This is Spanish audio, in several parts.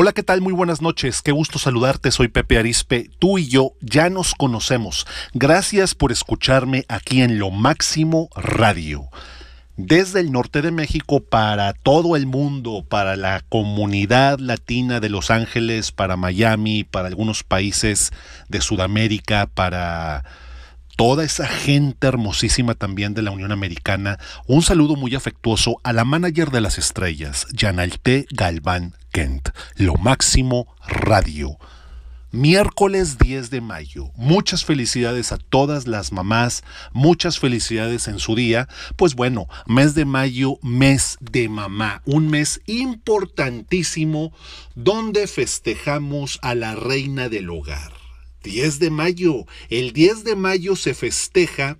Hola, ¿qué tal? Muy buenas noches. Qué gusto saludarte. Soy Pepe Arispe. Tú y yo ya nos conocemos. Gracias por escucharme aquí en Lo Máximo Radio. Desde el norte de México para todo el mundo, para la comunidad latina de Los Ángeles, para Miami, para algunos países de Sudamérica, para toda esa gente hermosísima también de la Unión Americana, un saludo muy afectuoso a la manager de las estrellas, Janalte Galván Kent, Lo Máximo Radio. Miércoles 10 de mayo. Muchas felicidades a todas las mamás, muchas felicidades en su día. Pues bueno, mes de mayo, mes de mamá, un mes importantísimo donde festejamos a la reina del hogar 10 de mayo. El 10 de mayo se festeja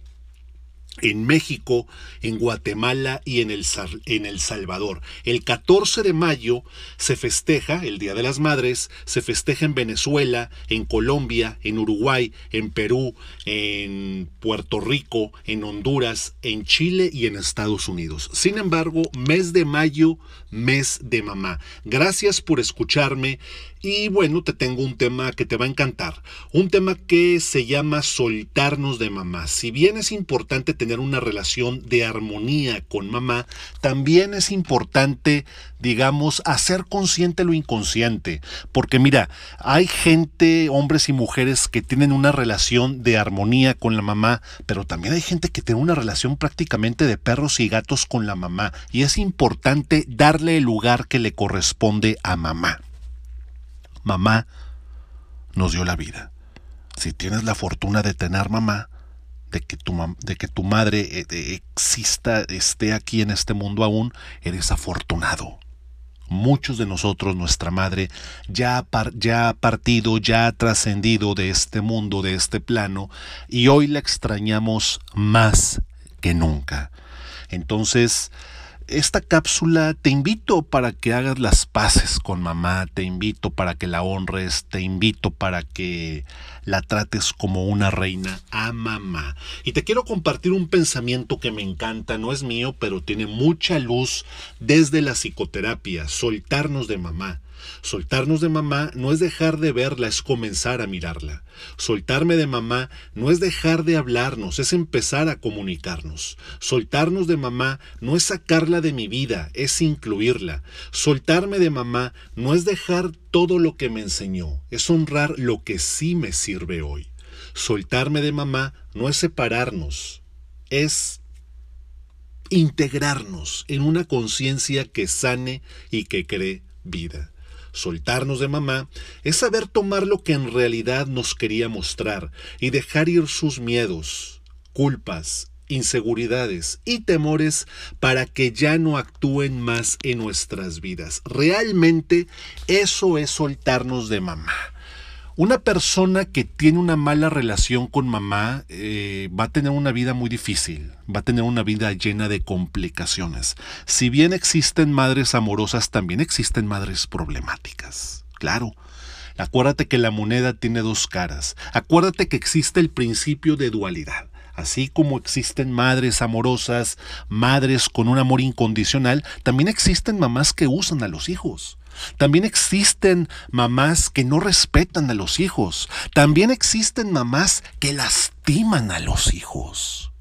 en México, en Guatemala y en el, en el, Salvador. El 14 de mayo se festeja, el Día de las Madres, se festeja en Venezuela, en Colombia, en Uruguay, en Perú, en Puerto Rico, en Honduras, en Chile y en Estados Unidos. Sin embargo, mes de mayo, mes de mamá. Gracias por escucharme. Y bueno, te tengo un tema que te va a encantar. Un tema que se llama soltarnos de mamá. Si bien es importante tener una relación de armonía con mamá, también es importante, digamos, hacer consciente lo inconsciente. Porque mira, hay gente, hombres y mujeres, que tienen una relación de armonía con la mamá, pero también hay gente que tiene una relación prácticamente de perros y gatos con la mamá. Y es importante darle el lugar que le corresponde a mamá mamá nos dio la vida. Si tienes la fortuna de tener mamá, de que tu, de que tu madre eh, exista, esté aquí en este mundo aún, eres afortunado. Muchos de nosotros, nuestra madre, ya, ya ha partido, ya ha trascendido de este mundo, de este plano, y hoy la extrañamos más que nunca. Entonces, esta cápsula te invito para que hagas las paces con mamá, te invito para que la honres, te invito para que la trates como una reina a mamá. Y te quiero compartir un pensamiento que me encanta, no es mío, pero tiene mucha luz desde la psicoterapia, soltarnos de mamá. Soltarnos de mamá no es dejar de verla, es comenzar a mirarla. Soltarme de mamá no es dejar de hablarnos, es empezar a comunicarnos. Soltarnos de mamá no es sacarla de mi vida, es incluirla. Soltarme de mamá no es dejar todo lo que me enseñó, es honrar lo que sí me sirve hoy. Soltarme de mamá no es separarnos, es integrarnos en una conciencia que sane y que cree vida soltarnos de mamá, es saber tomar lo que en realidad nos quería mostrar y dejar ir sus miedos, culpas, inseguridades y temores para que ya no actúen más en nuestras vidas. Realmente eso es soltarnos de mamá. Una persona que tiene una mala relación con mamá eh, va a tener una vida muy difícil, va a tener una vida llena de complicaciones. Si bien existen madres amorosas, también existen madres problemáticas. Claro. Acuérdate que la moneda tiene dos caras. Acuérdate que existe el principio de dualidad. Así como existen madres amorosas, madres con un amor incondicional, también existen mamás que usan a los hijos. También existen mamás que no respetan a los hijos. También existen mamás que lastiman a los hijos.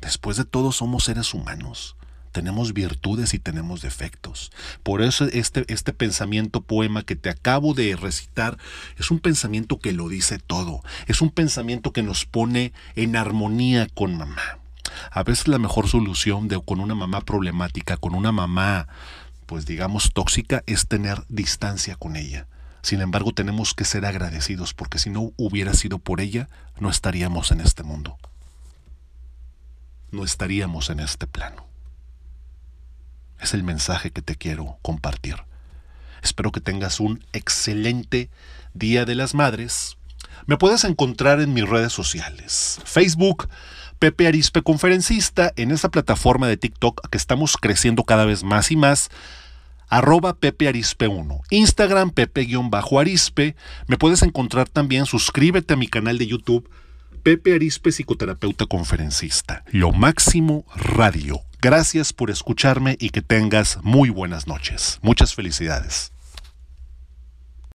Después de todo somos seres humanos. Tenemos virtudes y tenemos defectos. Por eso este, este pensamiento poema que te acabo de recitar es un pensamiento que lo dice todo. Es un pensamiento que nos pone en armonía con mamá. A veces la mejor solución de, con una mamá problemática, con una mamá, pues digamos, tóxica, es tener distancia con ella. Sin embargo, tenemos que ser agradecidos porque si no hubiera sido por ella, no estaríamos en este mundo. No estaríamos en este plano. Es el mensaje que te quiero compartir. Espero que tengas un excelente Día de las Madres. Me puedes encontrar en mis redes sociales. Facebook, Pepe Arispe Conferencista, en esa plataforma de TikTok que estamos creciendo cada vez más y más, arroba Pepe Arispe 1, Instagram Pepe-Arispe, me puedes encontrar también, suscríbete a mi canal de YouTube, Pepe Arispe Psicoterapeuta Conferencista, Lo Máximo Radio. Gracias por escucharme y que tengas muy buenas noches. Muchas felicidades.